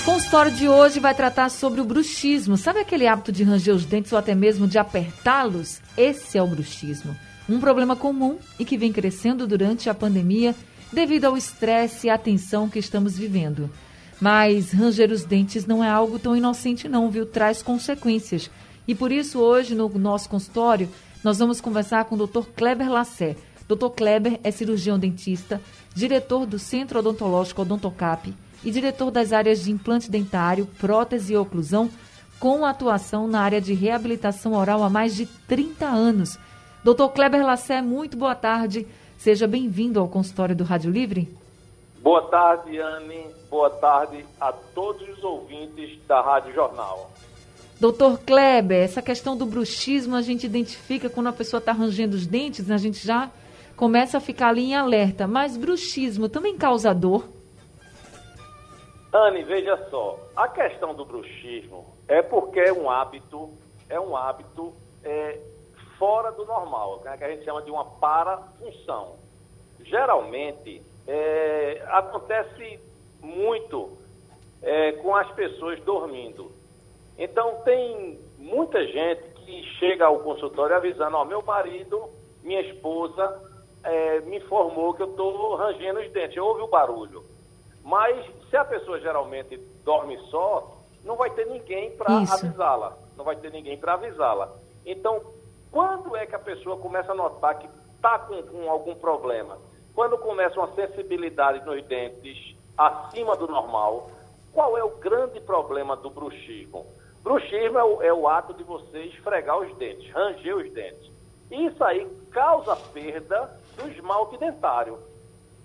O consultório de hoje vai tratar sobre o bruxismo. Sabe aquele hábito de ranger os dentes ou até mesmo de apertá-los? Esse é o bruxismo. Um problema comum e que vem crescendo durante a pandemia devido ao estresse e à tensão que estamos vivendo. Mas ranger os dentes não é algo tão inocente não, viu? Traz consequências. E por isso hoje no nosso consultório nós vamos conversar com o Dr. Kleber Lassé. Dr. Kleber é cirurgião dentista, diretor do Centro Odontológico Odontocap e diretor das áreas de implante dentário, prótese e oclusão, com atuação na área de reabilitação oral há mais de 30 anos. Dr. Kleber Lassé, muito boa tarde. Seja bem-vindo ao consultório do Rádio Livre. Boa tarde, Anne. Boa tarde a todos os ouvintes da Rádio Jornal. Doutor Kleber, essa questão do bruxismo a gente identifica quando a pessoa está rangendo os dentes, né? a gente já começa a ficar ali em alerta. Mas bruxismo também causa dor? Anne, veja só, a questão do bruxismo é porque é um hábito, é um hábito é, fora do normal, né, que a gente chama de uma parafunção. Geralmente, é, acontece muito é, com as pessoas dormindo. Então, tem muita gente que chega ao consultório avisando, ó, meu marido, minha esposa, é, me informou que eu estou rangendo os dentes, ouve o barulho. Mas se a pessoa geralmente dorme só, não vai ter ninguém para avisá-la. Não vai ter ninguém para avisá-la. Então, quando é que a pessoa começa a notar que está com, com, algum problema? Quando começa uma sensibilidade nos dentes acima do normal, qual é o grande problema do bruxismo? Bruxismo é o, é o ato de você esfregar os dentes, ranger os dentes. Isso aí causa perda do esmalte dentário.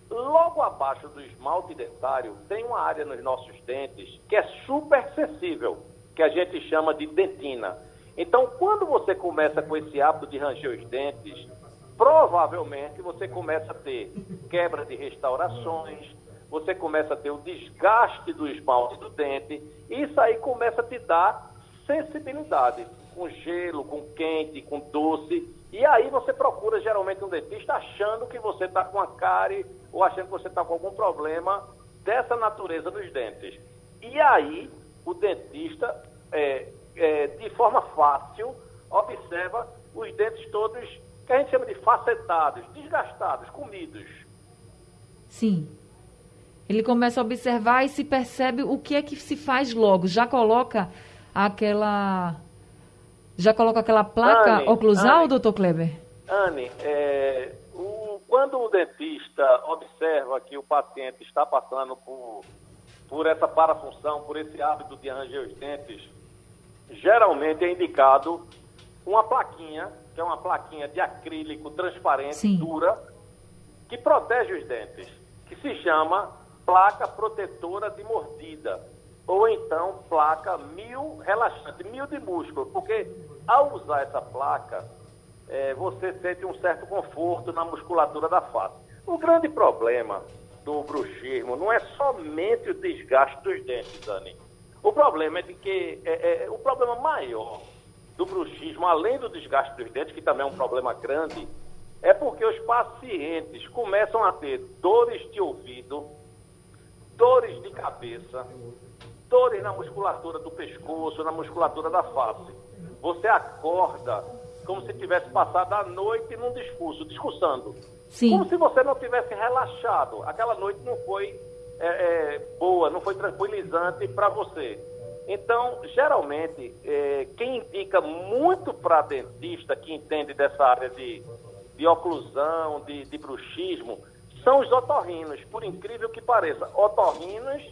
Logo abaixo do esmalte dentário, tem uma área nos nossos dentes que é super sensível, que a gente chama de dentina. Então, quando você começa com esse hábito de ranger os dentes, provavelmente você começa a ter quebra de restaurações, você começa a ter o desgaste do esmalte do dente, e isso aí começa a te dar sensibilidade, com gelo, com quente, com doce, e aí você procura geralmente um dentista achando que você está com a cárie ou achando que você está com algum problema dessa natureza nos dentes. E aí o dentista, é, é, de forma fácil, observa os dentes todos que a gente chama de facetados, desgastados, comidos. Sim. Ele começa a observar e se percebe o que é que se faz logo. Já coloca aquela já coloca aquela placa Anne, oclusal, Anne, doutor Kleber? Anne, é, o, quando o dentista observa que o paciente está passando por, por essa parafunção, por esse hábito de arranjar os dentes, geralmente é indicado uma plaquinha, que é uma plaquinha de acrílico transparente, Sim. dura, que protege os dentes, que se chama placa protetora de mordida ou então placa mil relaxante, mil de músculo, porque ao usar essa placa, é, você sente um certo conforto na musculatura da face. O grande problema do bruxismo não é somente o desgaste dos dentes, Dani. O problema é de que é, é, o problema maior do bruxismo, além do desgaste dos dentes, que também é um problema grande, é porque os pacientes começam a ter dores de ouvido, dores de cabeça, dores na musculatura do pescoço, na musculatura da face. Você acorda como se tivesse passado a noite num discurso, discursando. Sim. Como se você não tivesse relaxado. Aquela noite não foi é, é, boa, não foi tranquilizante para você. Então, geralmente, é, quem indica muito para dentista que entende dessa área de, de oclusão, de, de bruxismo, são os otorrinos, por incrível que pareça. Otorrinos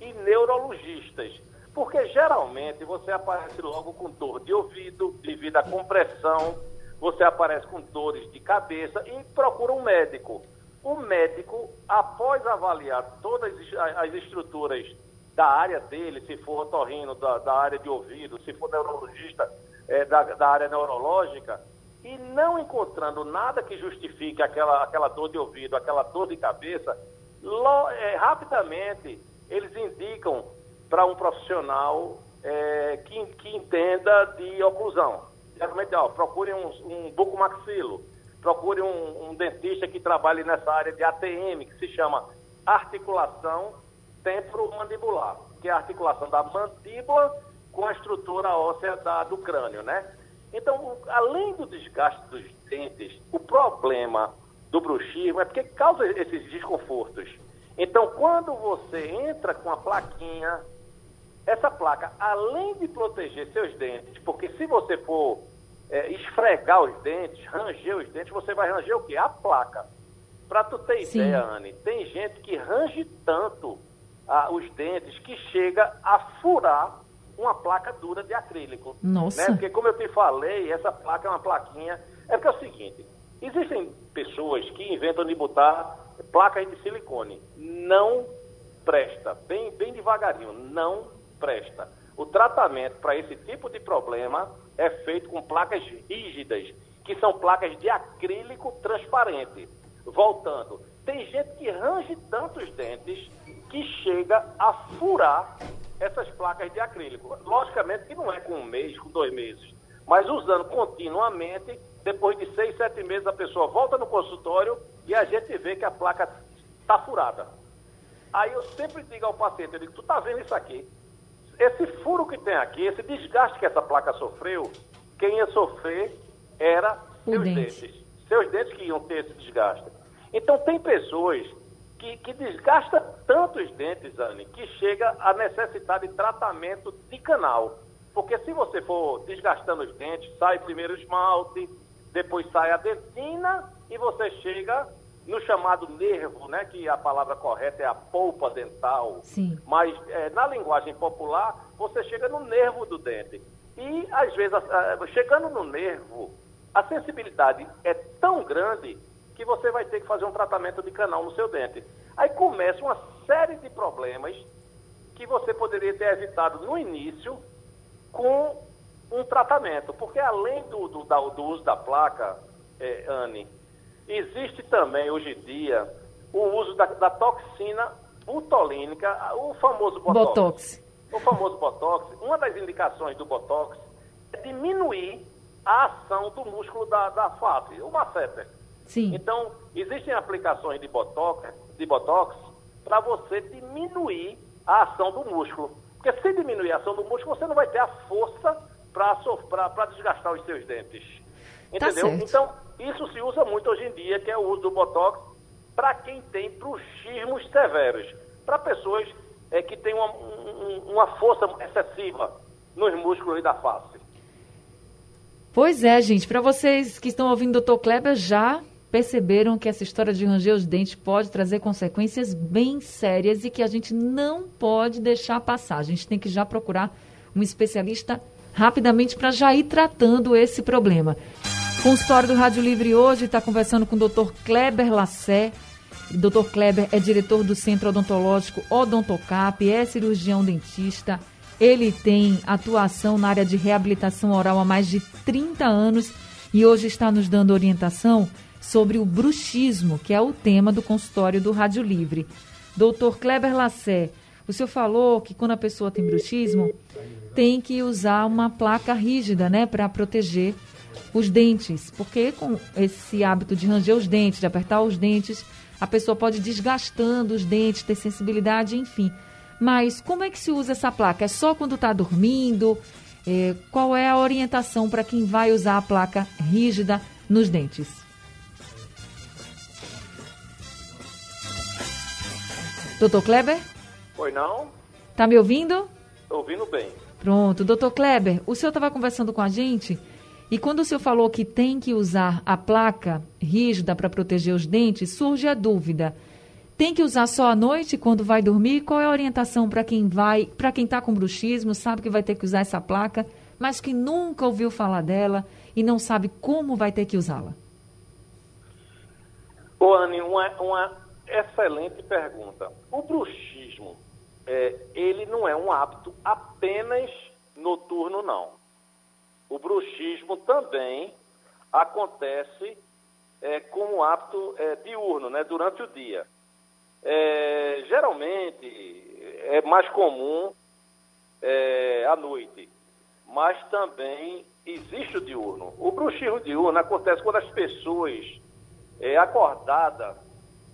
e neurologistas. Porque geralmente você aparece logo com dor de ouvido, devido à compressão, você aparece com dores de cabeça e procura um médico. O médico, após avaliar todas as estruturas da área dele, se for otorrino da, da área de ouvido, se for neurologista é, da, da área neurológica, e não encontrando nada que justifique aquela, aquela dor de ouvido, aquela dor de cabeça, lo, é, rapidamente eles indicam para um profissional é, que, que entenda de oclusão. Geralmente, ó, procure um, um bucomaxilo, procure um, um dentista que trabalhe nessa área de ATM, que se chama articulação temporomandibular, que é a articulação da mandíbula com a estrutura óssea da, do crânio, né? Então, além do desgaste dos dentes, o problema do bruxismo é porque causa esses desconfortos. Então, quando você entra com a plaquinha, essa placa, além de proteger seus dentes, porque se você for é, esfregar os dentes, ranger os dentes, você vai ranger o quê? A placa. Para tu ter Sim. ideia, Anne, tem gente que range tanto ah, os dentes que chega a furar uma placa dura de acrílico. Nossa. Né? Porque, como eu te falei, essa placa é uma plaquinha. É porque é o seguinte: existem pessoas que inventam de botar placas de silicone. Não presta. Bem, bem devagarinho. Não presta. O tratamento para esse tipo de problema é feito com placas rígidas, que são placas de acrílico transparente. Voltando, tem gente que range tantos dentes que chega a furar essas placas de acrílico. Logicamente que não é com um mês, com dois meses, mas usando continuamente, depois de seis, sete meses a pessoa volta no consultório e a gente vê que a placa está furada. Aí eu sempre digo ao paciente, eu digo, tu tá vendo isso aqui? Esse furo que tem aqui, esse desgaste que essa placa sofreu, quem ia sofrer era seus dentes. Seus dentes que iam ter esse desgaste. Então tem pessoas que, que desgasta tanto os dentes, Anne, que chega a necessitar de tratamento de canal. Porque se você for desgastando os dentes, sai primeiro o esmalte, depois sai a dentina e você chega no chamado nervo, né, que a palavra correta é a polpa dental. Sim. Mas é, na linguagem popular, você chega no nervo do dente. E às vezes, chegando no nervo, a sensibilidade é tão grande que você vai ter que fazer um tratamento de canal no seu dente. Aí começa uma série de problemas que você poderia ter evitado no início com um tratamento. Porque além do, do, do uso da placa, é, Anne, existe também hoje em dia o uso da, da toxina butolínica, o famoso botox. botox. O famoso botox. Uma das indicações do botox é diminuir a ação do músculo da, da face, o masseter. Sim. Então, existem aplicações de botox, de botox para você diminuir a ação do músculo. Porque se diminuir a ação do músculo, você não vai ter a força para desgastar os seus dentes. Tá Entendeu? Tá então, isso se usa muito hoje em dia, que é o uso do botox para quem tem bruxismos severos. Para pessoas é, que têm uma, uma força excessiva nos músculos da face. Pois é, gente. Para vocês que estão ouvindo o Dr. Kleber, já perceberam que essa história de ranger os dentes pode trazer consequências bem sérias e que a gente não pode deixar passar. A gente tem que já procurar um especialista rapidamente para já ir tratando esse problema. O consultório do Rádio Livre hoje está conversando com o Dr. Kleber Lassé. O Dr. Kleber é diretor do Centro Odontológico Odontocap, é cirurgião dentista. Ele tem atuação na área de reabilitação oral há mais de 30 anos e hoje está nos dando orientação sobre o bruxismo, que é o tema do consultório do Rádio Livre. Doutor Kleber Lassé, o senhor falou que quando a pessoa tem bruxismo, tem que usar uma placa rígida, né, para proteger os dentes, porque com esse hábito de ranger os dentes, de apertar os dentes, a pessoa pode desgastando os dentes, ter sensibilidade, enfim. Mas como é que se usa essa placa? É só quando está dormindo? É, qual é a orientação para quem vai usar a placa rígida nos dentes? Doutor Kleber? Oi, não? Tá me ouvindo? Tô ouvindo bem. Pronto. Doutor Kleber, o senhor estava conversando com a gente e quando o senhor falou que tem que usar a placa rígida para proteger os dentes, surge a dúvida. Tem que usar só à noite quando vai dormir? Qual é a orientação para quem vai, para quem está com bruxismo, sabe que vai ter que usar essa placa, mas que nunca ouviu falar dela e não sabe como vai ter que usá-la? Ô, Anne, uma, uma, Excelente pergunta. O bruxismo, é, ele não é um hábito apenas noturno, não. O bruxismo também acontece é, como hábito é, diurno, né, durante o dia. É, geralmente é mais comum é, à noite, mas também existe o diurno. O bruxismo diurno acontece quando as pessoas é, acordadas,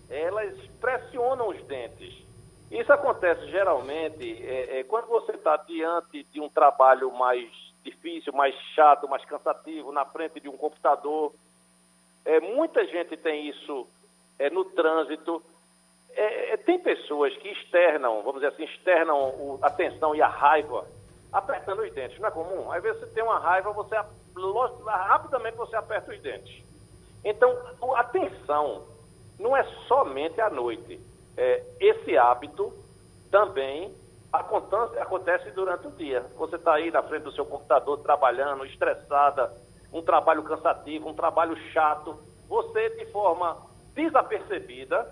elas pressionam os dentes. Isso acontece geralmente é, é, quando você está diante de um trabalho mais difícil, mais chato, mais cansativo, na frente de um computador. É, muita gente tem isso é, no trânsito. É, é, tem pessoas que externam, vamos dizer assim, externam o, a tensão e a raiva apertando os dentes. Não é comum? Às vezes você tem uma raiva, você rapidamente você aperta os dentes. Então, a tensão não é somente à noite. É, esse hábito também acontece, acontece durante o dia. Você está aí na frente do seu computador trabalhando, estressada, um trabalho cansativo, um trabalho chato. Você, de forma desapercebida,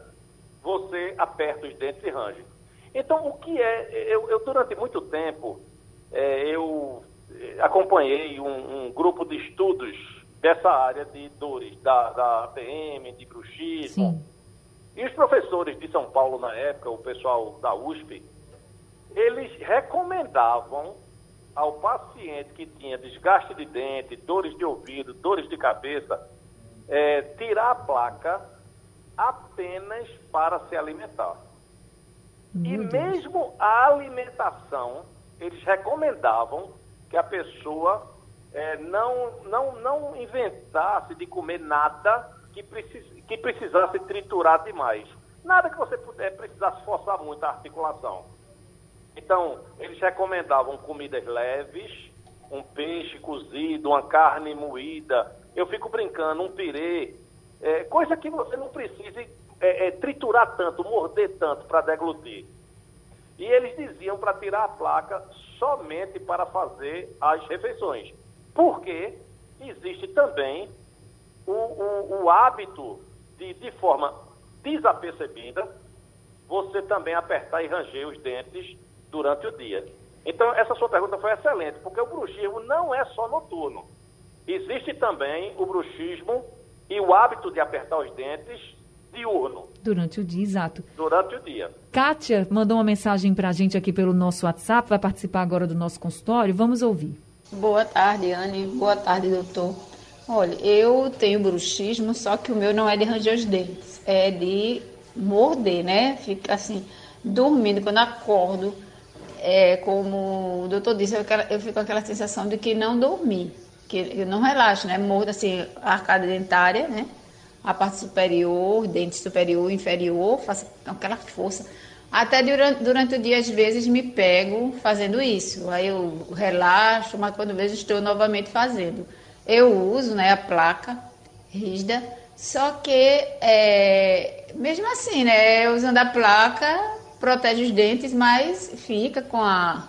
você aperta os dentes e range. Então, o que é? Eu, eu durante muito tempo, é, eu acompanhei um, um, grupo de estudos dessa área de dores, da, da APM, de bruxismo. Sim. E os professores de São Paulo, na época, o pessoal da USP, eles recomendavam ao paciente que tinha desgaste de dente, dores de ouvido, dores de cabeça, é, tirar a placa apenas para se alimentar. Meu e Deus. mesmo a alimentação, eles recomendavam que a pessoa é, não, não, não inventasse de comer nada que, precis, que precisasse triturar demais. Nada que você puder, precisasse forçar muito a articulação. Então, eles recomendavam comidas leves, um peixe cozido, uma carne moída. Eu fico brincando, um pirê, é, coisa que você não precise é, é, triturar tanto, morder tanto para deglutir. E eles diziam para tirar a placa somente para fazer as refeições. Porque existe também o, o, o hábito de, de forma desapercebida, você também apertar e ranger os dentes durante o dia. Então, essa sua pergunta foi excelente, porque o bruxismo não é só noturno. Existe também o bruxismo e o hábito de apertar os dentes diurno. Durante o dia, exato. Durante o dia. Kátia mandou uma mensagem para a gente aqui pelo nosso WhatsApp, vai participar agora do nosso consultório. Vamos ouvir. Boa tarde, Anne. Boa tarde, doutor. Olha, eu tenho bruxismo, só que o meu não é de ranger os dentes, é de morder, né? Fica assim, dormindo, quando acordo, é, como o doutor disse, eu, fico com aquela sensação de que não dormi, que eu não relaxo, né? Mordo assim, a arcada dentária, né? A parte superior, dente superior, inferior, faço aquela força. Até durante, durante o dia, às vezes, me pego fazendo isso. Aí eu relaxo, mas quando vejo, estou novamente fazendo. Eu uso né, a placa rígida, só que é, mesmo assim, né, usando a placa, protege os dentes, mas fica com a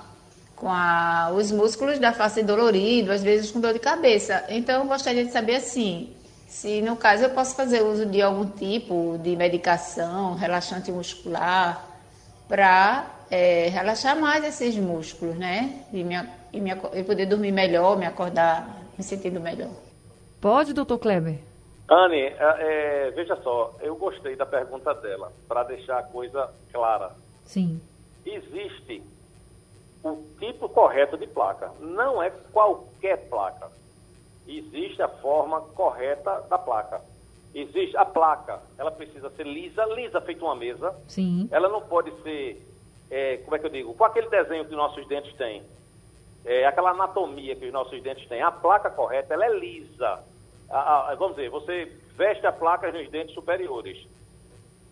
com a, os músculos da face dolorido, às vezes com dor de cabeça. Então, eu gostaria de saber assim, se no caso eu posso fazer uso de algum tipo de medicação, relaxante muscular, para é, relaxar mais esses músculos, né? E, me, e, me, e poder dormir melhor, me acordar me sentindo melhor. Pode, doutor Kleber? Anne, é, é, veja só, eu gostei da pergunta dela, para deixar a coisa clara. Sim. Existe o tipo correto de placa. Não é qualquer placa. Existe a forma correta da placa. Existe a placa, ela precisa ser lisa, lisa feito uma mesa. Sim. Ela não pode ser, é, como é que eu digo, com aquele desenho que nossos dentes têm. É, aquela anatomia que os nossos dentes têm. A placa correta, ela é lisa. A, a, vamos dizer, você veste a placa nos dentes superiores.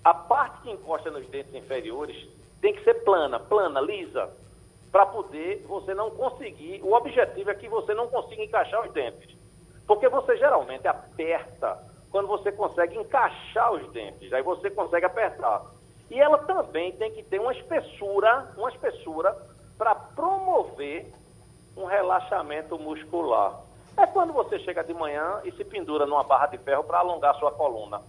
A parte que encosta nos dentes inferiores tem que ser plana, plana, lisa, para poder você não conseguir. O objetivo é que você não consiga encaixar os dentes. Porque você geralmente aperta quando você consegue encaixar os dentes, aí você consegue apertar. E ela também tem que ter uma espessura, uma espessura para promover um relaxamento muscular. É quando você chega de manhã e se pendura numa barra de ferro para alongar sua coluna.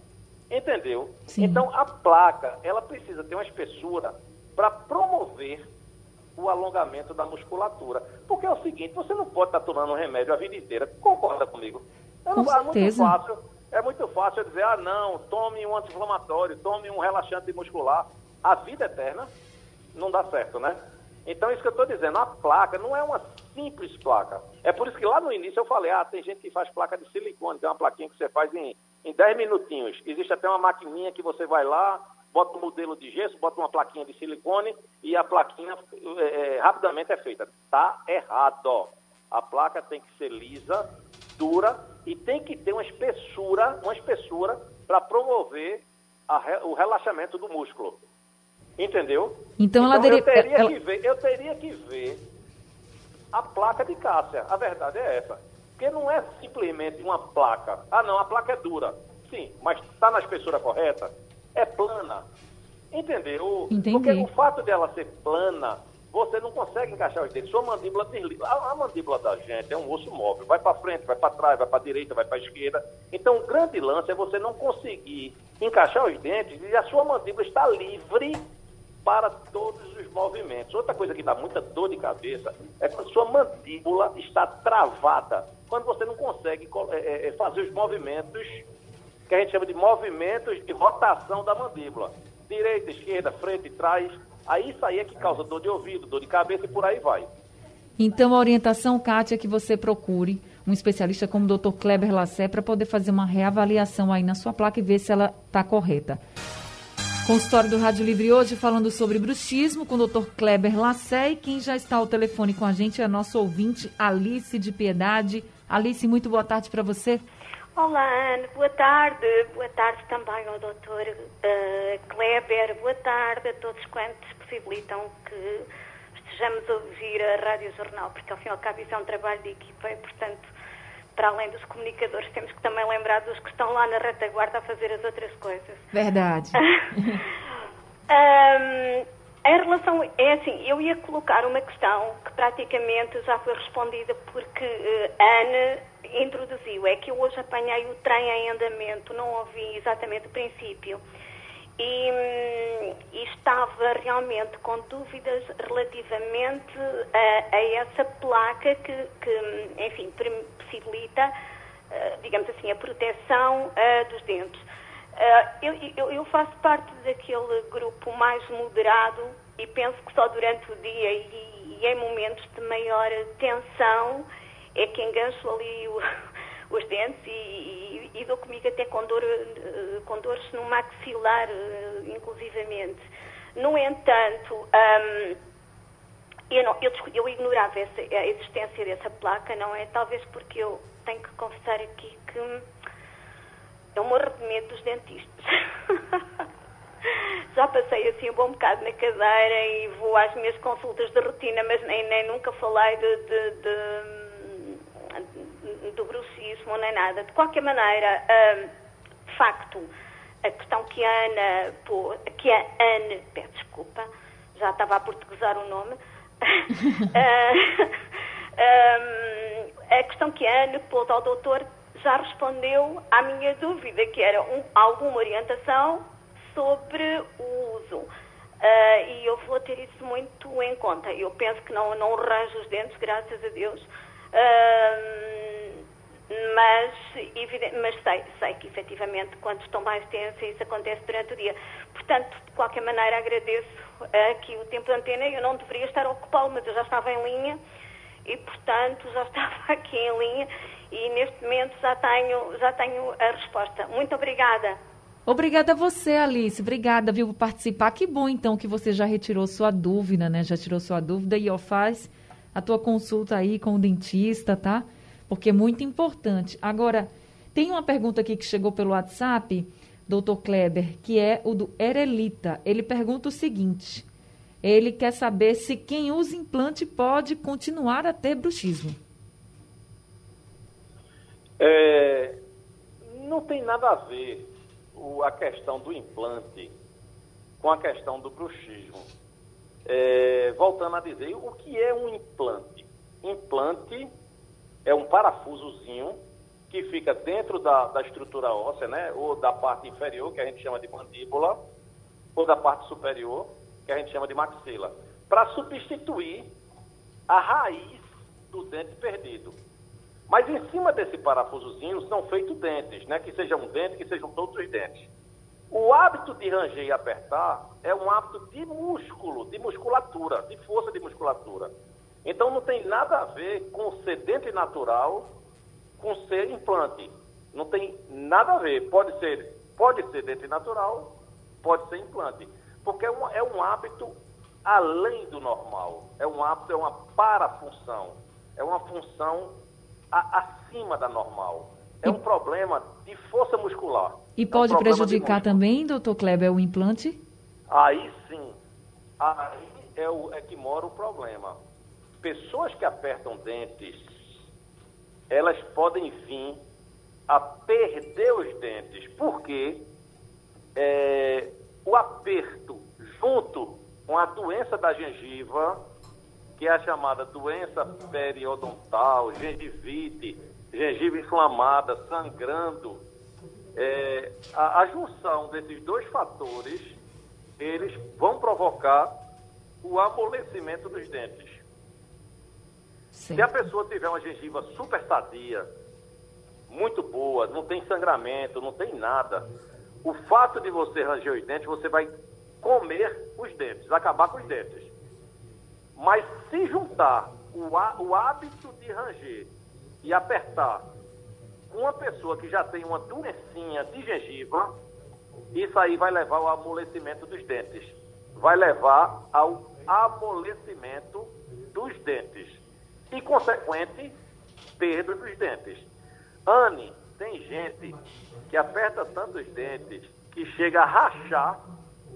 Entendeu? Sim. Então a placa, ela precisa ter uma espessura para promover o alongamento da musculatura. Porque é o seguinte, você não pode estar tomando um remédio a vida inteira. Concorda comigo? Com não, é muito certeza. fácil. É muito fácil eu dizer, ah, não, tome um anti-inflamatório, tome um relaxante muscular. A vida eterna não dá certo, né? Então, isso que eu estou dizendo, a placa não é uma simples placa. É por isso que lá no início eu falei, ah, tem gente que faz placa de silicone, tem uma plaquinha que você faz em, em 10 minutinhos. Existe até uma maquininha que você vai lá, bota um modelo de gesso, bota uma plaquinha de silicone e a plaquinha é, é, rapidamente é feita. Tá errado. A placa tem que ser lisa, dura e tem que ter uma espessura, uma espessura para promover a, o relaxamento do músculo. Entendeu? Então, ela eu teria ela- que ver, eu teria que ver a placa de Cássia. A verdade é essa. Porque não é simplesmente uma placa. Ah, não, a placa é dura. Sim, mas está na espessura correta? É plana. Entendeu? Entendi. Porque o fato dela ser plana, você não consegue encaixar os dedos. Sua mandíbula desliza. A, a mandíbula da gente é um osso móvel. Vai para frente, vai para trás, vai para direita, vai para esquerda. Então, o grande lance é você não conseguir encaixar os dentes e a sua mandíbula está livre para todos os movimentos. Outra coisa que dá muita dor de cabeça é quando sua mandíbula está travada, quando você não consegue co- é, é, é, fazer os movimentos que a gente chama de movimentos de rotação da mandíbula. Direita, esquerda, frente, trás. Aí isso aí é que causa dor de ouvido, dor de cabeça e por aí vai. Então, a orientação, Kátia, é que você procure um especialista como o Dr. Kleber Lassé para poder fazer uma reavaliação aí na sua placa e ver se ela está correta. Consultório do Rádio Livre hoje falando sobre bruxismo com o Dr. Kleber Lassé e quem já está ao telefone com a gente é a nossa ouvinte Alice de Piedade. Alice, muito boa tarde para você. Olá, Ana, boa tarde. Boa tarde também ao doutor eh, Kleber. Boa tarde a todos quantos possibilitam que estejamos a ouvir a Rádio Jornal, porque ao fim e ao cabo isso é um trabalho de equipa e, portanto, para além dos comunicadores, temos que também lembrar dos que estão lá na retaguarda a fazer as outras coisas. Verdade. Ahm, em relação, é assim, eu ia colocar uma questão que praticamente já foi respondida porque eh, a Ana introduziu. É que eu hoje apanhei o trem em andamento, não ouvi exatamente o princípio. E, hum, e estava realmente com dúvidas relativamente a, a essa placa que, que, enfim, possibilita, eh, digamos assim, a proteção eh, dos dentes. Ah, eu, eu- eu faço parte daquele grupo mais moderado e penso que só durante o dia e, e em momentos de maior tensão é que engancho ali o- os dentes e, e, e dou comigo até com, dor, eh, com no maxilar, eh, inclusivamente. No entanto, ahm, eu, não, eu, eu ignorava essa, a existência dessa placa, não é? Talvez porque eu tenho que confessar aqui que eu morro de medo dos dentistas. Já passei assim um bom bocado na cadeira e vou às minhas consultas de rotina, mas nem, nem nunca falei de, de- de- do bruxismo nem nada. De qualquer maneira, hum, de facto, a questão que a Ana, pô, que a Ana, peço desculpa, já estava a portuguesar o nome, Ah, hum, a questão que a Ana pôs ao doutor já respondeu à minha dúvida, que era um- alguma orientação sobre o uso. Ah, e eu vou ter isso muito em conta. Eu penso que não, não ranjo os dentes, graças a Deus. Ah, mas, evidente- mas sei, sei que efetivamente quando estão mais tensos isso acontece durante o dia. Portanto, de qualquer maneira agradeço aqui o tempo de antena. Eu não deveria estar a ocupá-lo, mas eu já estava em linha e portanto já estava aqui em linha e neste momento já tenho, já tenho a resposta. Muito obrigada. Obrigada a você, Alice. Obrigada, viu, por participar. Que bom, então, que você já retirou sua dúvida, né? Já tirou sua dúvida e ó, faz a tua consulta aí com o dentista, tá? Porque é muito importante. Agora, tem uma pergunta aqui que chegou pelo WhatsApp, doutor Kleber, que é o do Erelita. Ele pergunta o seguinte: ele quer saber se quem usa implante pode continuar a ter bruxismo. É, não tem nada a ver o- a questão do implante com a questão do bruxismo. É, voltando a dizer, o que é um implante? Implante é um parafusozinho que fica dentro da, da estrutura óssea, né? Ou da parte inferior, que a gente chama de mandíbula, ou da parte superior, que a gente chama de maxila, para substituir a raiz do dente perdido. Mas em cima desse parafusozinho são feitos dentes, né? Que sejam um dente, que sejam todos os dentes. O hábito de ranger e apertar é um hábito de músculo, de musculatura, de força de musculatura. Então não tem nada a ver com ser dente natural com ser implante. Não tem nada a ver. Pode ser, pode ser dente natural, pode ser implante. Porque é um, é um hábito além do normal. É um hábito, é uma parafunção. É uma função a, acima da normal. É e, um problema de força muscular. E é pode um prejudicar também, doutor Kleber, o implante? Aí sim. Aí é, o, é que mora o problema. Pessoas que apertam dentes, elas podem vir a perder os dentes, porque é, o aperto junto com a doença da gengiva, que é a chamada doença periodontal, gengivite, gengiva inflamada, sangrando, é, a, a junção desses dois fatores, eles vão provocar o amolecimento dos dentes. Sim. Se a pessoa tiver uma gengiva super sadia, muito boa, não tem sangramento, não tem nada, o fato de você ranger os dentes, você vai comer os dentes, acabar com os dentes. Mas se juntar o, o hábito de ranger e apertar com uma pessoa que já tem uma doencinha de gengiva, isso aí vai levar ao amolecimento dos dentes. Vai levar ao amolecimento dos dentes. E, consequente, perda dos dentes. Anne, tem gente que aperta tanto os dentes que chega a rachar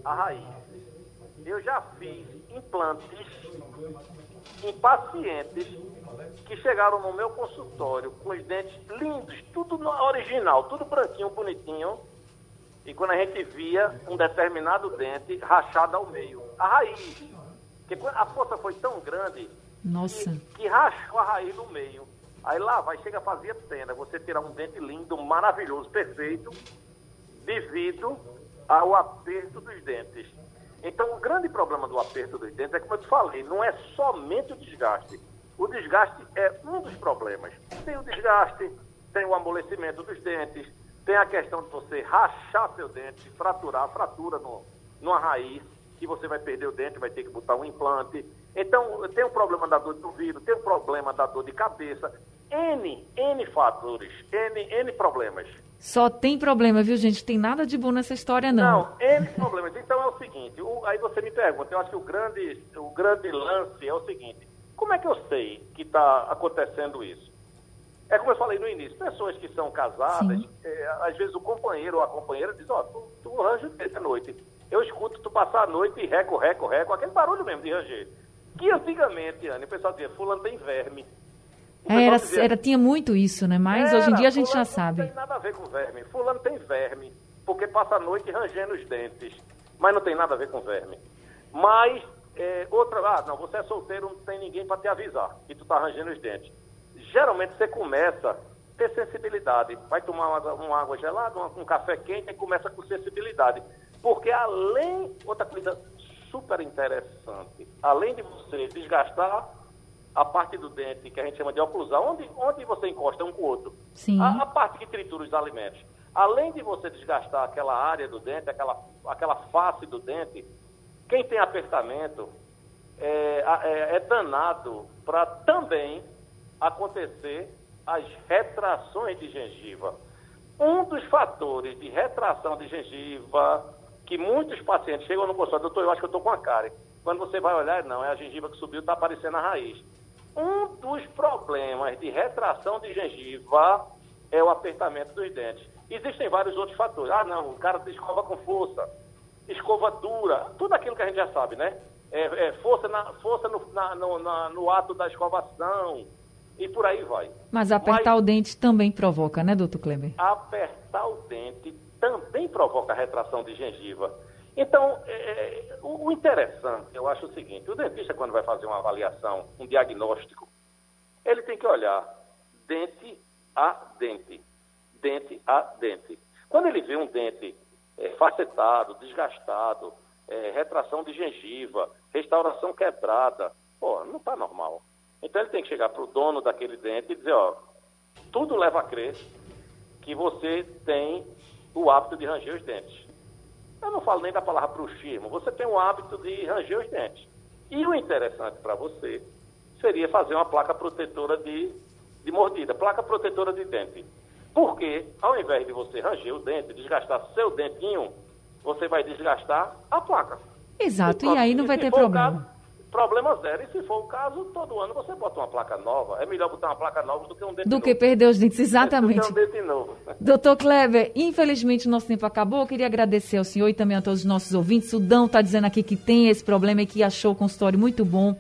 a raiz. Eu já fiz implantes em pacientes que chegaram no meu consultório com os dentes lindos, tudo original, tudo branquinho, bonitinho. E quando a gente via um determinado dente rachado ao meio, a raiz, porque a força foi tão grande Nossa. Que, que rachou a raiz no meio. Aí lá vai, chega a fazer pena, você tirar um dente lindo, maravilhoso, perfeito, devido ao aperto dos dentes. Então, o grande problema do aperto dos dentes é, como eu te falei, não é somente o desgaste. O desgaste é um dos problemas. Tem o desgaste, tem o amolecimento dos dentes, tem a questão de você rachar seu dente, fraturar, fratura no, numa raiz, que você vai perder o dente, vai ter que botar um implante. Então, tem o problema da dor de ouvido, tem o problema da dor de cabeça. N, N fatores, N, N problemas. Só tem problema, viu, gente? Tem nada de bom nessa história, não. Não, N problemas. Então é o seguinte, o, aí você me pergunta, eu acho que o grande, o grande lance é o seguinte, como é que eu sei que está acontecendo isso? É como eu falei no início, pessoas que são casadas, é, às vezes o companheiro ou a companheira diz, ó, oh, tu, tu arranja a noite. Eu escuto tu passar a noite e reco, reco, reco, aquele barulho mesmo de ranger. Que antigamente, Anne, o pessoal dizia, fulano tem verme. É, era, dizia, era, tinha muito isso, né? Mas era, hoje em dia a gente já sabe. Não tem nada a ver com verme. Fulano tem verme, porque passa a noite rangendo os dentes. Mas não tem nada a ver com verme. Mas, é, outra, ah, não, você é solteiro, não tem ninguém para te avisar que tu tá rangendo os dentes. Geralmente você começa a ter sensibilidade. Vai tomar uma, uma água gelada, um café quente e começa com sensibilidade. Porque além, outra coisa super interessante, além de você desgastar a parte do dente, que a gente chama de oclusão, onde, onde você encosta um com o outro, a, a, parte que tritura os alimentos, além de você desgastar aquela área do dente, aquela, aquela face do dente, quem tem apertamento é, é, é danado para também acontecer as retrações de gengiva. Um dos fatores de retração de gengiva, que muitos pacientes chegam no consultório, doutor, eu acho que eu estou com a cárie. Quando você vai olhar, não, é a gengiva que subiu, está aparecendo a raiz. Um dos problemas de retração de gengiva é o apertamento dos dentes. Existem vários outros fatores. Ah, não, o cara escova com força, escova dura, tudo aquilo que a gente já sabe, né? É, é força, na, força no, na, no, na, no ato da escovação, e por aí vai. Mas apertar Mas, o dente também provoca, né, doutor Kleber? Apertar o dente também provoca retração de gengiva. Então, é, é, o, interessante, eu acho o seguinte, o dentista quando vai fazer uma avaliação, um diagnóstico, ele tem que olhar dente a dente, dente a dente. Quando ele vê um dente é, facetado, desgastado, é, retração de gengiva, restauração quebrada, pô, não está normal. Então ele tem que chegar para o dono daquele dente e dizer, ó, tudo leva a crer que você tem o hábito de ranger os dentes. Eu não falo nem da palavra bruxismo, você tem o hábito de ranger os dentes. E o interessante para você seria fazer uma placa protetora de, de mordida, placa protetora de dente. Porque, ao invés de você ranger o dente, desgastar seu dentinho, você vai desgastar a placa. Exato, e, e aí não vai ter problema. Caso, problema zero. E se for o caso, todo ano você bota uma placa nova. É melhor botar uma placa nova do que um dente Do novo. que perder os dentes, exatamente. do que um dente novo. Doutor Kleber, infelizmente o nosso tempo acabou. Eu queria agradecer ao senhor e também a todos os nossos ouvintes. O Dão está dizendo aqui que tem esse problema e que achou o consultório muito bom.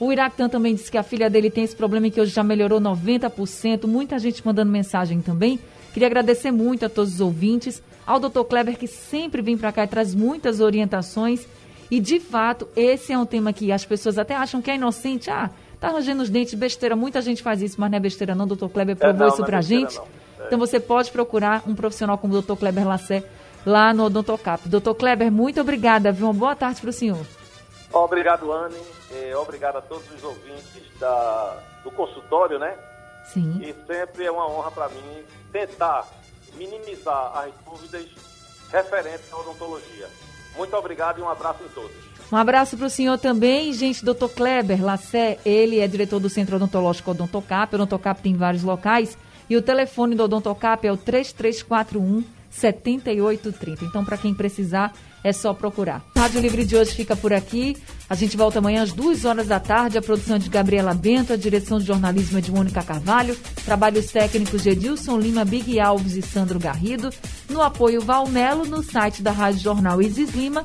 O Iractan também disse que a filha dele tem esse problema e que hoje já melhorou 90%. Muita gente mandando mensagem também. Queria agradecer muito a todos os ouvintes, ao doutor Kleber, que sempre vem para cá e traz muitas orientações. E, de fato, esse é um tema que as pessoas até acham que é inocente. Ah, tá arranjando os dentes, besteira. Muita gente faz isso, mas não é besteira não. Doutor Kleber provou é, não, isso é pra gente. É. Então, você pode procurar um profissional como o doutor Kleber Lassé lá no Odontocap. Doutor Kleber, muito obrigada. Viu? Uma boa tarde para o senhor. Obrigado, Anne. É, obrigado a todos os ouvintes da, do consultório, né? Sim. E sempre é uma honra para mim tentar minimizar as dúvidas referentes à odontologia. Muito obrigado e um abraço em todos. Um abraço para o senhor também. Gente, doutor Kleber Lassé, ele é diretor do Centro Odontológico Odontocap. O Odontocap tem vários locais. E o telefone do Odontocap é o 3341 7830. Então, para quem precisar, é só procurar. Rádio Livre de hoje fica por aqui. A gente volta amanhã às duas horas da tarde. A produção é de Gabriela Bento, a direção de jornalismo é de Mônica Carvalho, trabalhos técnicos de Edilson Lima, Big Alves e Sandro Garrido. No apoio Valmelo, no site da Rádio Jornal Isis Lima.